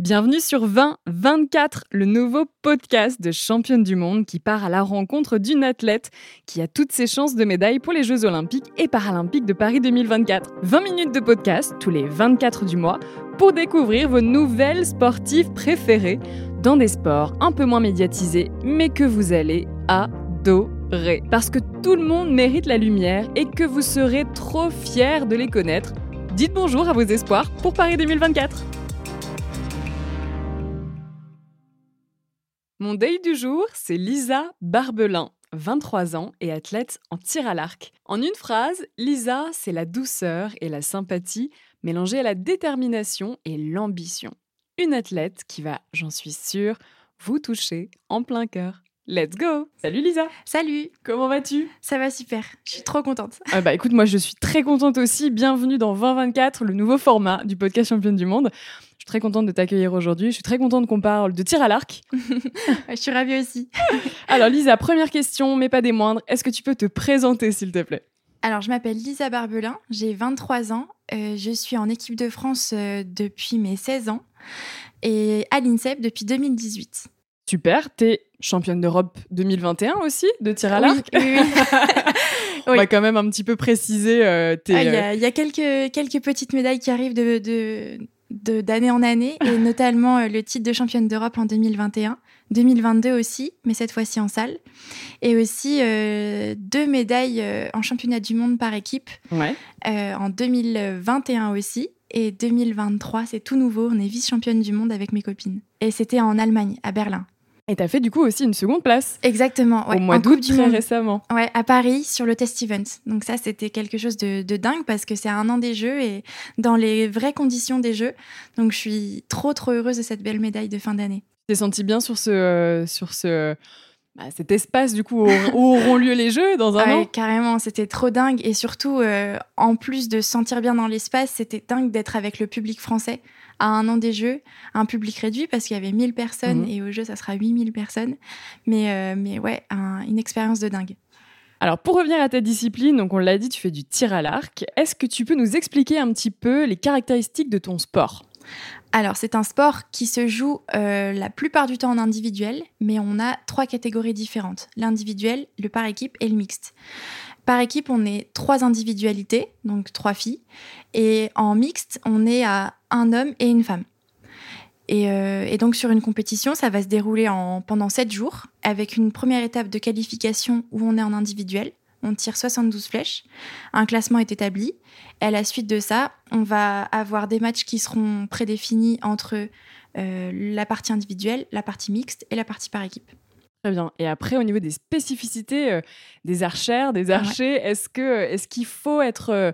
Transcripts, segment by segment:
Bienvenue sur 2024, le nouveau podcast de championne du monde qui part à la rencontre d'une athlète qui a toutes ses chances de médaille pour les Jeux olympiques et paralympiques de Paris 2024. 20 minutes de podcast tous les 24 du mois pour découvrir vos nouvelles sportives préférées dans des sports un peu moins médiatisés, mais que vous allez adorer. Parce que tout le monde mérite la lumière et que vous serez trop fiers de les connaître. Dites bonjour à vos espoirs pour Paris 2024. Mon day du jour, c'est Lisa Barbelin, 23 ans et athlète en tir à l'arc. En une phrase, Lisa, c'est la douceur et la sympathie mélangées à la détermination et l'ambition. Une athlète qui va, j'en suis sûre, vous toucher en plein cœur. Let's go Salut Lisa Salut Comment vas-tu? Ça va super, je suis trop contente. Ah bah écoute, moi je suis très contente aussi. Bienvenue dans 2024, le nouveau format du podcast Championne du Monde. Je suis très contente de t'accueillir aujourd'hui. Je suis très contente qu'on parle de tir à l'arc. je suis ravie aussi. Alors Lisa, première question, mais pas des moindres. Est-ce que tu peux te présenter s'il te plaît? Alors, je m'appelle Lisa Barbelin, j'ai 23 ans, euh, je suis en équipe de France euh, depuis mes 16 ans et à l'INSEP depuis 2018. Super, t'es championne d'Europe 2021 aussi de tir à l'arc. Oui, On va quand même un petit peu préciser. Euh, ah, il y, a quelques, quelques petites médailles qui arrivent de, d'année en année, et notamment euh, le titre de championne d'Europe en 2021, 2022 aussi, mais cette fois-ci en salle, et aussi euh, deux médailles euh, en championnat du monde par équipe en 2021 aussi. Et 2023, c'est tout nouveau, on est vice-championne du monde avec mes copines. Et c'était en Allemagne, à Berlin. Et tu as fait du coup aussi une seconde place. Exactement. Ouais, au mois d'août très récemment. Ouais, à Paris sur le test event. Donc ça, c'était quelque chose de, dingue parce que c'est un an des Jeux et dans les vraies conditions des Jeux. Donc je suis trop trop heureuse de cette belle médaille de fin d'année. Tu t'es sentie bien sur ce euh, sur ce bah, cet espace du coup où, auront lieu les Jeux dans un ouais, Carrément, c'était trop dingue et surtout euh, en plus de se sentir bien dans l'espace, c'était dingue d'être avec le public français à un an des Jeux, un public réduit parce qu'il y avait 1000 personnes mhm. et au jeu, ça sera 8000 personnes. Mais, euh, mais ouais, une expérience de dingue. Alors pour revenir à ta discipline, donc on l'a dit, tu fais du tir à l'arc. Est-ce que tu peux nous expliquer un petit peu les caractéristiques de ton sport? Alors, c'est un sport qui se joue euh, la plupart du temps en individuel, mais on a trois catégories différentes l'individuel, le par équipe et le mixte. Par équipe, on est trois individualités, donc trois filles. Et en mixte, on est à un homme et une femme. Et, euh, donc sur une compétition, ça va se dérouler en, pendant sept jours, avec une première étape de qualification où on est en individuel. On tire 72 flèches. Un classement est établi. Et à la suite de ça, on va avoir des matchs qui seront prédéfinis entre euh, la partie individuelle, la partie mixte et la partie par équipe. Très bien. Et après, au niveau des spécificités euh, des archères, des archers, est-ce que est-ce qu'il faut être, euh,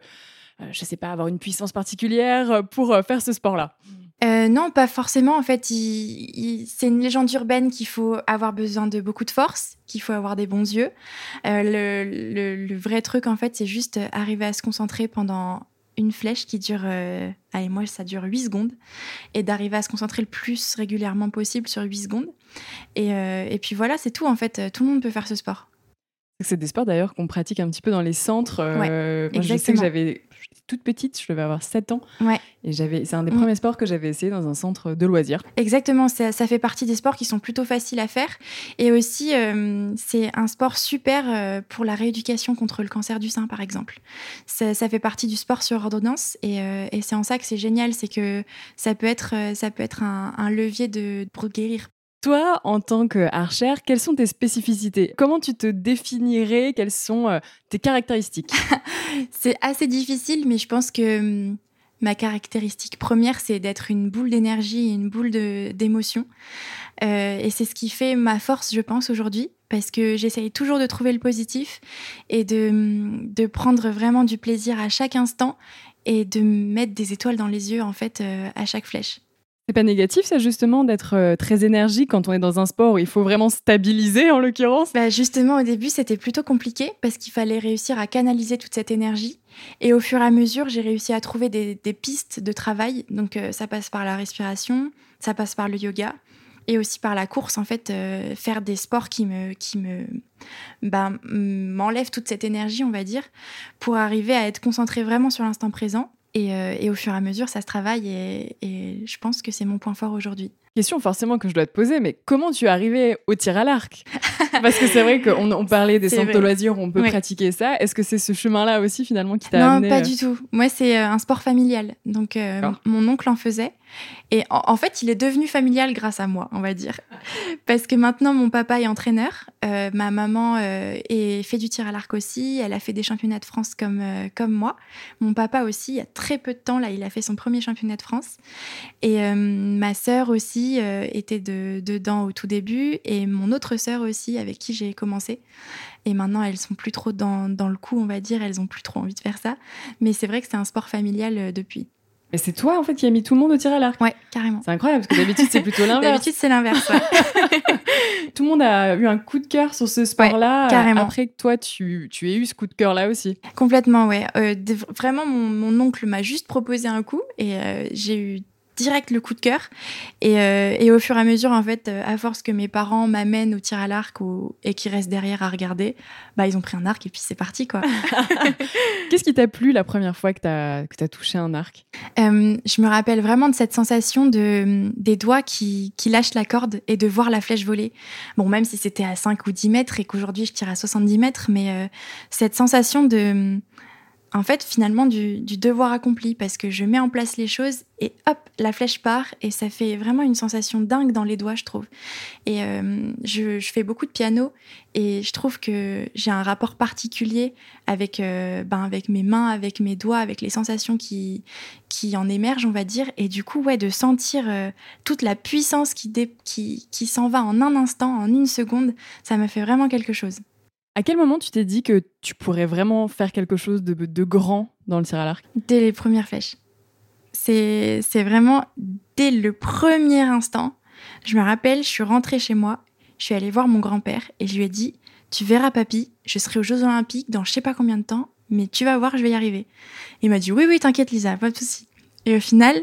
euh, je sais pas, avoir une puissance particulière pour faire ce sport-là? Non, pas forcément. En fait, c'est une légende urbaine qu'il faut avoir besoin de beaucoup de force, qu'il faut avoir des bons yeux. le, vrai truc, en fait, c'est juste arriver à se concentrer pendant une flèche qui dure, euh, allez, moi ça dure 8 secondes, et d'arriver à se concentrer le plus régulièrement possible sur 8 secondes. Et, euh, et puis voilà, c'est tout en fait, tout le monde peut faire ce sport. C'est des sports d'ailleurs qu'on pratique un petit peu dans les centres. Euh, moi, je sais que j'avais toute petite, je devais avoir 7 ans. Ouais. Et j'avais, c'est un des mm. premiers sports que j'avais essayé dans un centre de loisirs. Exactement, ça, ça, fait partie des sports qui sont plutôt faciles à faire. Et aussi, euh, c'est un sport super euh, pour la rééducation contre le cancer du sein, par exemple. Ça, ça fait partie du sport sur ordonnance. Et, euh, et c'est en ça que c'est génial, c'est que ça peut être, ça peut être un, un levier de, pour guérir toi, en tant qu'archère, quelles sont tes spécificités? Comment tu te définirais? Quelles sont tes caractéristiques? C'est assez difficile, mais je pense que hum, Ma caractéristique première, c'est d'être une boule d'énergie et une boule d'émotion. Euh, et c'est ce qui fait ma force, je pense, aujourd'hui, parce que j'essaye toujours de trouver le positif et de, de, prendre vraiment du plaisir à chaque instant et de mettre des étoiles dans les yeux, en fait, euh, à chaque flèche. C'est pas négatif, ça, justement, d'être euh, très énergique quand on est dans un sport où il faut vraiment stabiliser, en l'occurrence? Bah Justement, au début, c'était plutôt compliqué parce qu'il fallait réussir à canaliser toute cette énergie. Et au fur et à mesure, j'ai réussi à trouver des, pistes de travail. Donc, euh, ça passe par la respiration, ça passe par le yoga et aussi par la course. En fait, euh, faire des sports qui me, qui me, ben, m'enlèvent toute cette énergie, on va dire, pour arriver à être concentré vraiment sur l'instant présent euh, et, au fur et à mesure, ça se travaille et, je pense que c'est mon point fort aujourd'hui. Question forcément que je dois te poser, mais comment tu es arrivé au tir à l'arc? Parce que c'est vrai qu'on on parlait des centres de loisirs où on peut pratiquer ça. Est-ce que c'est ce chemin-là aussi finalement qui t'a amené Non, pas euh, du tout. Moi, c'est euh, un sport familial. Donc, mon oncle en faisait. Et en, fait, il est devenu familial grâce à moi, on va dire. Parce que maintenant, mon papa est entraîneur. Euh, ma maman euh, fait du tir à l'arc aussi. Elle a fait des championnats de France comme, euh, comme moi. Mon papa aussi, il y a très peu de temps, là, il a fait son premier championnat de France. Et ma sœur aussi était de, dedans au tout début. Et mon autre sœur aussi, avec qui j'ai commencé. Et maintenant, elles sont plus trop dans, dans, le coup, on va dire. Elles ont plus trop envie de faire ça. Mais c'est vrai que c'est un sport familial depuis et c'est toi, en fait, qui a mis tout le monde au tir à l'arc. Ouais, carrément. C'est incroyable, parce que d'habitude, c'est plutôt l'inverse. d'habitude, c'est l'inverse. tout le monde a eu un coup de cœur sur ce sport-là. carrément. Après que toi, tu, tu aies eu ce coup de cœur-là aussi. Complètement, ouais. Euh, vraiment, mon, mon oncle m'a juste proposé un coup et euh, j'ai eu direct le coup de cœur. Et, euh, et, au fur et à mesure, en fait, euh, à force que mes parents m'amènent au tir à l'arc et qui restent derrière à regarder, bah, ils ont pris un arc et puis c'est parti, quoi. Qu'est-ce qui t'a plu la première fois que tu as, que as touché un arc? Euh, Je me rappelle vraiment de cette sensation de, des doigts qui, qui lâchent la corde et de voir la flèche voler. Bon, même si c'était à 5 ou 10 mètres et qu'aujourd'hui je tire à 70 mètres, mais cette sensation de en fait, finalement, du, devoir accompli, parce que je mets en place les choses et hop, la flèche part, et ça fait vraiment une sensation dingue dans les doigts, je trouve. Et euh, je, fais beaucoup de piano, et je trouve que j'ai un rapport particulier avec, euh, ben, avec mes mains, avec mes doigts, avec les sensations qui, qui en émergent, on va dire. Et du coup, ouais, de sentir euh, toute la puissance qui, qui, qui s'en va en un instant, en une seconde, ça m'a fait vraiment quelque chose. À quel moment tu t'es dit que tu pourrais vraiment faire quelque chose de, grand dans le tir à l'arc Dès les premières flèches. C'est vraiment dès le premier instant. Je me rappelle, je suis rentrée chez moi, je suis allée voir mon grand-père et je lui ai dit Tu verras, papy, je serai aux Jeux Olympiques dans je sais pas combien de temps, mais tu vas voir, je vais y arriver. Il m'a dit Oui, oui, t'inquiète, Lisa, pas de souci. Et au final,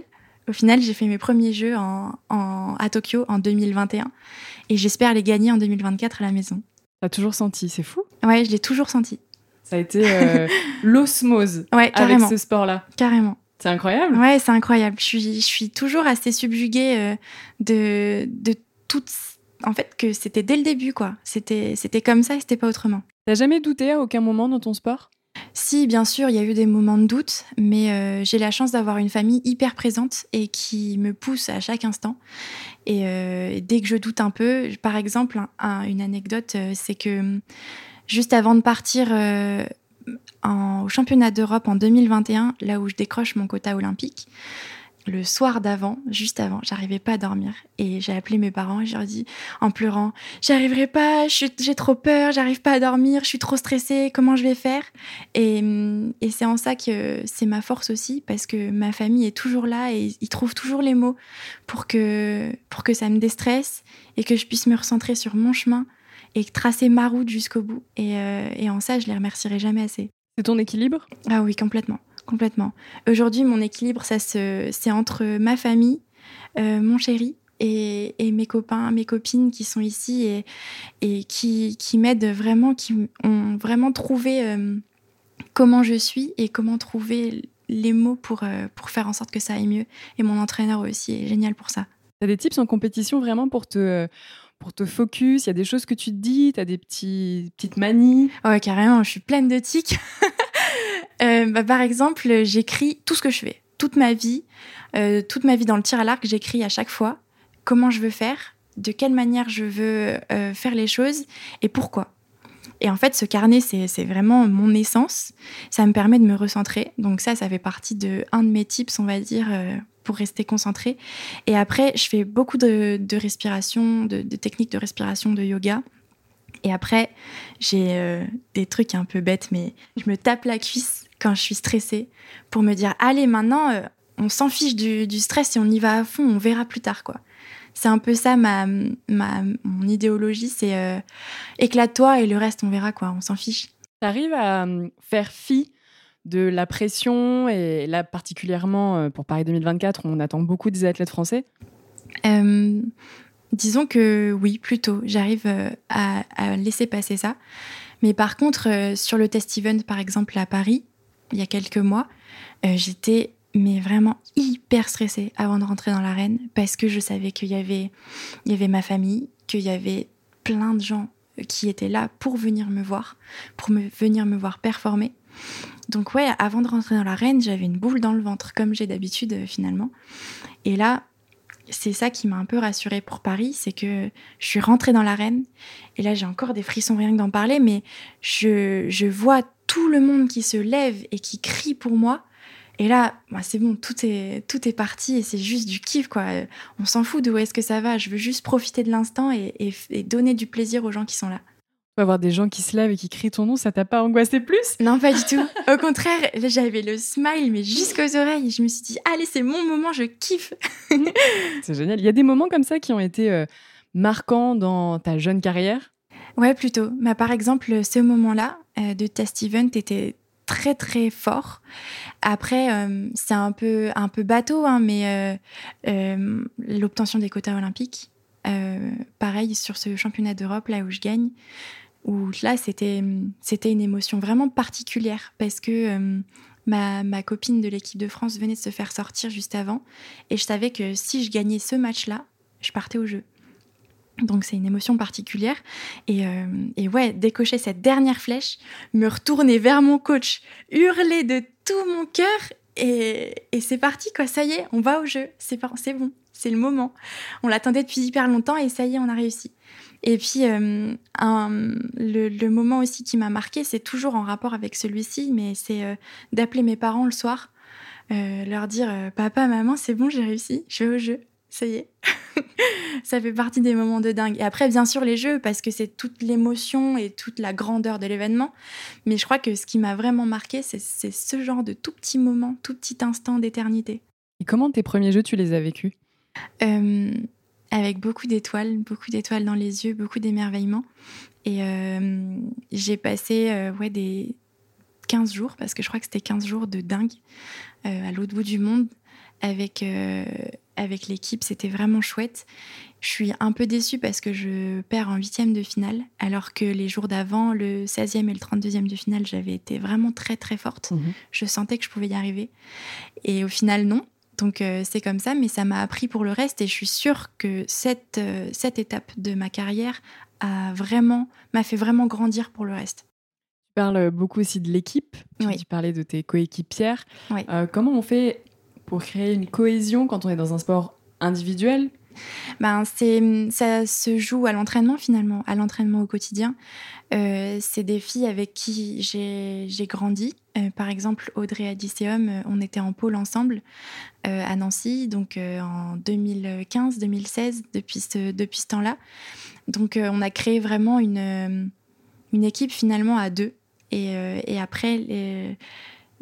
au final, j'ai fait mes premiers Jeux à Tokyo en 2021 et j'espère les gagner en 2024 à la maison. T'as toujours senti, c'est fou. Ouais, je l'ai toujours senti. Ça a été euh, l'osmose ouais, avec ce sport-là. Carrément. C'est incroyable. Ouais, c'est incroyable. Je suis, je suis toujours assez subjuguée euh, de, de toutes. En fait, que c'était dès le début, quoi. C'était, c'était comme ça et c'était pas autrement. T'as jamais douté à aucun moment dans ton sport? Si, bien sûr, il y a eu des moments de doute, mais euh, j'ai la chance d'avoir une famille hyper présente et qui me pousse à chaque instant. Et euh, dès que je doute un peu, par exemple, une anecdote, euh, c'est que juste avant de partir au championnat d'Europe en 2021, là où je décroche mon quota olympique, le soir d'avant, juste avant, j'arrivais pas à dormir. Et j'ai appelé mes parents et je leur ai dit en pleurant J'arriverai pas, j'ai trop peur, j'arrive pas à dormir, je suis trop stressée, comment je vais faire? Et, et c'est en ça que c'est ma force aussi, parce que ma famille est toujours là et ils trouvent toujours les mots pour que, pour que ça me déstresse et que je puisse me recentrer sur mon chemin et tracer ma route jusqu'au bout. Et, euh, et en ça, je les remercierai jamais assez. C'est ton équilibre? Ah oui, complètement complètement. Aujourd'hui, mon équilibre, ça c'est entre ma famille, euh, mon chéri et, mes copains, mes copines qui sont ici et, et qui, qui m'aident vraiment, qui ont vraiment trouvé euh, comment je suis et comment trouver les mots pour, euh, pour faire en sorte que ça aille mieux. Et mon entraîneur aussi est génial pour ça. Tu as des tips en compétition vraiment pour te pour te focus? Il y a des choses que tu te dis? Tu as des petits, petites manies? Ouais, carrément, je suis pleine de tics. Euh, bah, par exemple, j'écris tout ce que je fais, toute ma vie, euh, toute ma vie dans le tir à l'arc, j'écris à chaque fois comment je veux faire, de quelle manière je veux euh, faire les choses et pourquoi. Et en fait, ce carnet, c'est vraiment mon essence. Ça me permet de me recentrer. Donc ça, ça fait partie de un de mes tips, on va dire, pour rester concentré. Et après, je fais beaucoup de, respiration, de, techniques de respiration, de yoga. Et après, j'ai des trucs un peu bêtes, mais je me tape la cuisse quand je suis stressée pour me dire, allez, maintenant, euh, on s'en fiche du, du, stress et on y va à fond, on verra plus tard, quoi c'est un peu ça ma, ma mon idéologie, c'est euh, éclate-toi et le reste on verra quoi, on s'en fiche. T'arrives à euh, faire fi de la pression et là particulièrement pour Paris 2024 on attend beaucoup des athlètes français? disons que oui, plutôt. J'arrive à, à, laisser passer ça. Mais par contre, sur le test event, par exemple, à Paris, il y a quelques mois, j'étais mais vraiment hyper stressée avant de rentrer dans l'arène parce que je savais qu'il y avait, il y avait ma famille, qu'il y avait plein de gens qui étaient là pour venir me voir, pour venir me voir performer. Donc ouais, avant de rentrer dans l'arène, j'avais une boule dans le ventre, comme j'ai d'habitude euh, finalement. Et là, c'est ça qui m'a un peu rassurée pour Paris, c'est que je suis rentrée dans l'arène, et là j'ai encore des frissons rien que d'en parler, mais je, je vois tout le monde qui se lève et qui crie pour moi, et là, bah, c'est bon, tout est, tout est parti et c'est juste du kiff, quoi. On s'en fout de où est-ce que ça va. Je veux juste profiter de l'instant et, donner du plaisir aux gens qui sont là. Avoir des gens qui se lèvent et qui crient ton nom, ça t'a pas angoissé plus? Non, pas du tout. Au contraire, j'avais le smile, mais jusqu'aux oreilles. Je me suis dit, allez, c'est mon moment, je kiffe. c'est génial. Il y a des moments comme ça qui ont été euh, marquants dans ta jeune carrière? Ouais, plutôt. Bah, par exemple, ce moment-là euh, de test event était très très fort. Après, euh, c'est un peu, un peu bateau, hein, mais euh, l'obtention des quotas olympiques, pareil sur ce championnat d'Europe, là où je gagne, où là, c'était, une émotion vraiment particulière parce que ma, ma copine de l'équipe de France venait de se faire sortir juste avant et je savais que si je gagnais ce match-là, je partais au jeu. Donc c'est une émotion particulière. Euh, et, ouais, décocher cette dernière flèche, me retourner vers mon coach, hurler de tout mon cœur et, c'est parti quoi, ça y est, on va au jeu, c'est bon, c'est le moment. On l'attendait depuis hyper longtemps et ça y est, on a réussi. Et puis euh, le, moment aussi qui m'a marqué, c'est toujours en rapport avec celui-ci, mais c'est euh, d'appeler mes parents le soir, leur dire papa, maman, c'est bon, j'ai réussi, je vais au jeu ça y est. ça fait partie des moments de dingue. Et après, bien sûr, les jeux, parce que c'est toute l'émotion et toute la grandeur de l'événement. Mais je crois que ce qui m'a vraiment marqué, c'est ce genre de tout petit moment, tout petit instant d'éternité. Et comment tes premiers jeux, tu les as vécus? Euh, Avec beaucoup d'étoiles, beaucoup d'étoiles dans les yeux, beaucoup d'émerveillement. Et euh, j'ai passé euh, ouais, des 15 jours, parce que je crois que c'était 15 jours de dingue, à l'autre bout du monde, avec avec l'équipe, c'était vraiment chouette. Je suis un peu déçue parce que je perds en huitième de finale, alors que les jours d'avant, le 16e et le 32e de finale, j'avais été vraiment très très forte. Mhm. Je sentais que je pouvais y arriver. Et au final, non. Donc euh, c'est comme ça, mais ça m'a appris pour le reste et je suis sûre que cette, euh, cette étape de ma carrière a vraiment m'a fait vraiment grandir pour le reste. Tu parles beaucoup aussi de l'équipe. Tu parlais de tes coéquipières. Oui. Euh, comment on fait pour créer une cohésion quand on est dans un sport individuel? Ben, c'est, ça se joue à l'entraînement finalement, à l'entraînement au quotidien. Euh, c'est des filles avec qui j'ai, grandi. Euh, par exemple, Audrey Adiceum, euh, on était en pôle ensemble à Nancy, donc en 2015-2016, depuis ce, depuis temps-là. Donc on a créé vraiment une, une équipe finalement à deux. Et, après,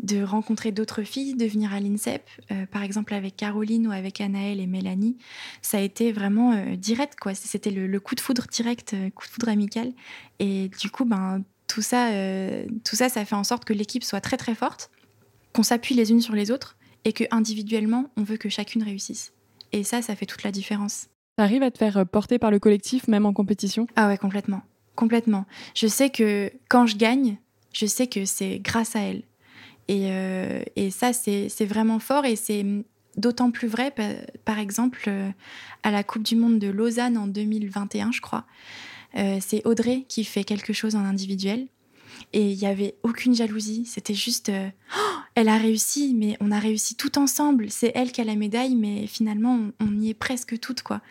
de rencontrer d'autres filles, de venir à l'INSEP, euh, par exemple avec Caroline ou avec Anaëlle et Mélanie, ça a été vraiment euh, direct, quoi. C'était le, coup de foudre direct, euh, coup de foudre amical. Et du coup, ben, tout ça, tout ça, ça fait en sorte que l'équipe soit très très forte, qu'on s'appuie les unes sur les autres et que individuellement, on veut que chacune réussisse. Et ça, ça fait toute la différence. T'arrives à te faire porter par le collectif, même en compétition? Ah ouais, complètement. Complètement. Je sais que quand je gagne, je sais que c'est grâce à elle euh, et, ça, c'est vraiment fort et c'est d'autant plus vrai, par exemple, euh, à la Coupe du Monde de Lausanne en 2021, je crois. Euh, c'est Audrey qui fait quelque chose en individuel. Et il n'y avait aucune jalousie. C'était juste, oh, elle a réussi, mais on a réussi tout ensemble. C'est elle qui a la médaille, mais finalement, on, y est presque toutes, quoi.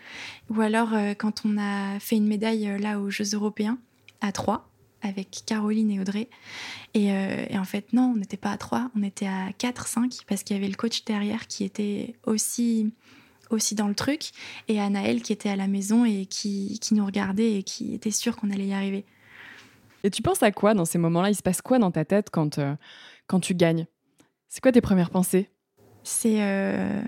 Ou alors, quand on a fait une médaille là aux Jeux européens, à trois, avec Caroline et Audrey. Et, en fait, non, on n'était pas à 3, on était à 4, 5, parce qu'il y avait le coach derrière qui était aussi aussi dans le truc, et Anaël qui était à la maison et qui, qui nous regardait et qui était sûre qu'on allait y arriver. Et tu penses à quoi dans ces moments-là? Il se passe quoi dans ta tête quand, euh, quand tu gagnes? C'est quoi tes premières pensées? C'est... Euh,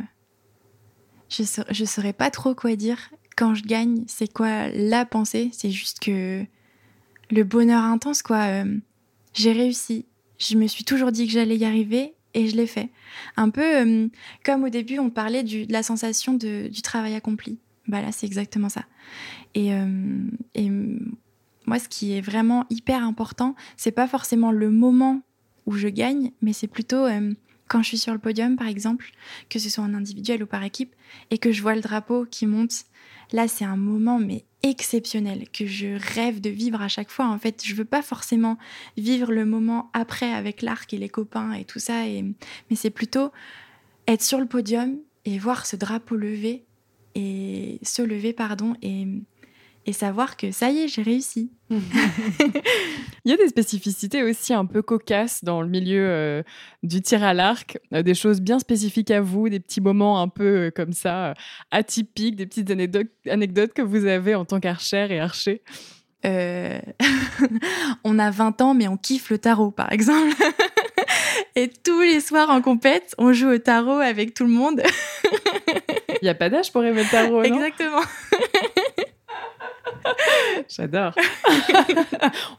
je ne saurais pas trop quoi dire. Quand je gagne, c'est quoi la pensée? C'est juste que le bonheur intense, quoi. Euh, j'ai réussi. Je me suis toujours dit que j'allais y arriver et je l'ai fait. Un peu comme au début, on parlait du, de la sensation de, du travail accompli. Bah là, c'est exactement ça. Et, et moi, ce qui est vraiment hyper important, c'est pas forcément le moment où je gagne, mais c'est plutôt euh, quand je suis sur le podium, par exemple, que ce soit en individuel ou par équipe, et que je vois le drapeau qui monte. Là, c'est un moment mais exceptionnel que je rêve de vivre à chaque fois. En fait, je veux pas forcément vivre le moment après avec l'arc et les copains et tout ça, mais c'est plutôt être sur le podium et voir ce drapeau lever et se lever, pardon, et et savoir que ça y est, j'ai réussi. Il y a des spécificités aussi un peu cocasses dans le milieu euh, du tir à l'arc, euh, des choses bien spécifiques à vous, des petits moments un peu euh, comme ça, atypiques, des petites anecdotes, que vous avez en tant qu'archère et archer. on a 20 ans, mais on kiffe le tarot, par exemple. et tous les soirs en compète, on joue au tarot avec tout le monde. Il n'y a pas d'âge pour aimer le tarot, non? Exactement. J'adore.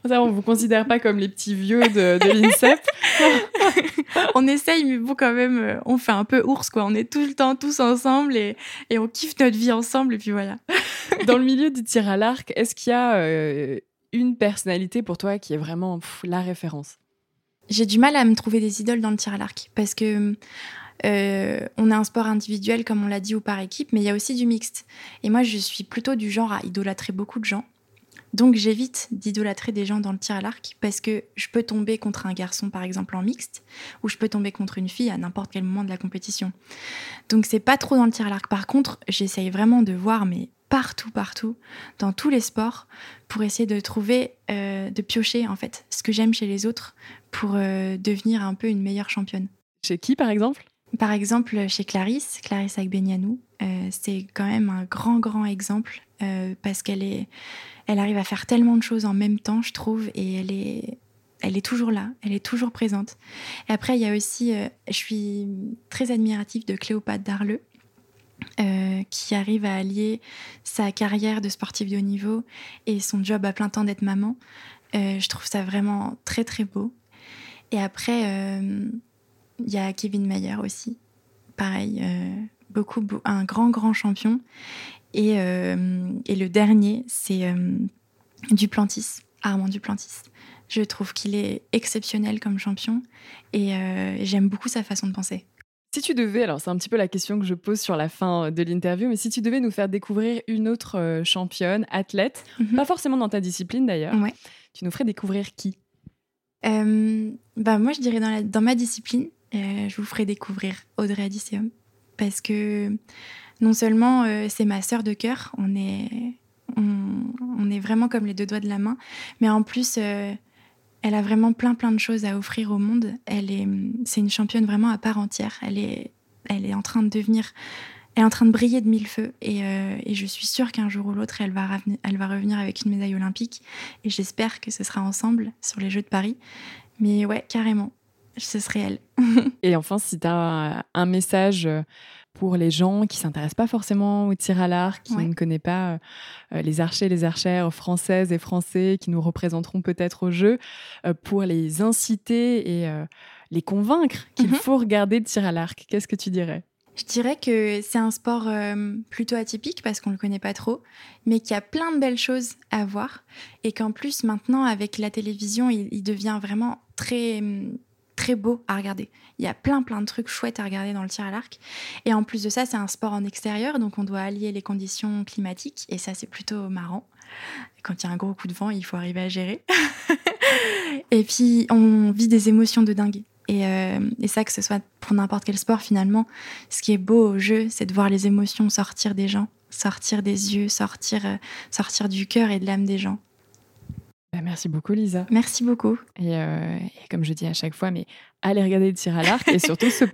on vous considère pas comme les petits vieux de, de l'INSEP. on essaye, mais bon, quand même, euh, on fait un peu ours, quoi. On est tout le temps tous ensemble et, et on kiffe notre vie ensemble, et puis voilà. Dans le milieu du tir à l'arc, est-ce qu'il y a euh, une personnalité pour toi qui est vraiment la référence? J'ai du mal à me trouver des idoles dans le tir à l'arc parce que euh, on a un sport individuel, comme on l'a dit, ou par équipe, mais il y a aussi du mixte. Et moi, je suis plutôt du genre à idolâtrer beaucoup de gens. Donc j'évite d'idolâtrer des gens dans le tir à l'arc parce que je peux tomber contre un garçon par exemple en mixte ou je peux tomber contre une fille à n'importe quel moment de la compétition. Donc c'est pas trop dans le tir à l'arc. Par contre, j'essaye vraiment de voir mais partout partout dans tous les sports pour essayer de trouver euh, de piocher en fait ce que j'aime chez les autres pour euh, devenir un peu une meilleure championne. Chez qui par exemple? Par exemple, chez Clarisse, Clarisse Agbenyanu, euh, c'est quand même un grand, grand exemple euh, parce qu'elle est, elle arrive à faire tellement de choses en même temps, je trouve, et elle est, elle est toujours là, elle est toujours présente. Et après, il y a aussi, euh, je suis très admirative de Cléopâtre Darleux, qui arrive à allier sa carrière de sportive de haut niveau et son job à plein temps d'être maman. je trouve ça vraiment très, très beau. Et après, il y a Kevin Mayer aussi. Pareil, euh, beaucoup, un grand, grand champion. Et, euh, et le dernier, c'est euh, Duplantis, Armand Duplantis. Je trouve qu'il est exceptionnel comme champion et j'aime beaucoup sa façon de penser. Si tu devais, alors c'est un petit peu la question que je pose sur la fin de l'interview, mais si tu devais nous faire découvrir une autre championne, athlète, mhm. pas forcément dans ta discipline d'ailleurs, tu nous ferais découvrir qui? Bah Moi, je dirais dans, dans ma discipline, euh, je vous ferai découvrir Audrey Adisseum parce que non seulement euh, c'est ma sœur de cœur, on est, on, est vraiment comme les deux doigts de la main, mais en plus, euh, elle a vraiment plein plein de choses à offrir au monde. Elle est, c'est une championne vraiment à part entière. Elle est, elle est en train de devenir, est en train de briller de mille feux, et, et je suis sûre qu'un jour ou l'autre, elle va, elle va revenir avec une médaille olympique, et j'espère que ce sera ensemble sur les Jeux de Paris. Mais ouais, carrément ce serait elle. et enfin, si tu as un message pour les gens qui s'intéressent pas forcément au tir à l'arc, qui ne connaissent pas euh, les archers et les archères françaises et français qui nous représenteront peut-être au jeu, euh, pour les inciter et euh, les convaincre qu'il mhm. faut regarder le tir à l'arc, qu'est-ce que tu dirais? Je dirais que c'est un sport plutôt atypique parce qu'on ne le connaît pas trop, mais qu'il y a plein de belles choses à voir et qu'en plus maintenant avec la télévision, il devient vraiment très très beau à regarder. Il y a plein plein de trucs chouettes à regarder dans le tir à l'arc. Et en plus de ça, c'est un sport en extérieur, donc on doit allier les conditions climatiques, et ça c'est plutôt marrant. Quand il y a un gros coup de vent, il faut arriver à gérer. et puis on vit des émotions de dingue. Et, euh, ça, que ce soit pour n'importe quel sport finalement, ce qui est beau au jeu, c'est de voir les émotions sortir des gens, sortir des yeux, sortir, euh, sortir du cœur et de l'âme des gens. Bah, merci beaucoup, Lisa. Merci beaucoup. Et, euh, et, comme je dis à chaque fois, mais allez regarder le tir à l'arc et surtout ce,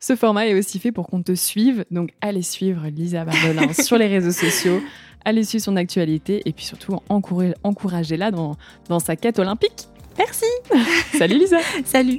ce, format est aussi fait pour qu'on te suive. Donc allez suivre Lisa Bardelin sur les réseaux sociaux, allez suivre son actualité et puis surtout encouragez-la dans, dans sa quête olympique. Merci. Salut Lisa. Salut.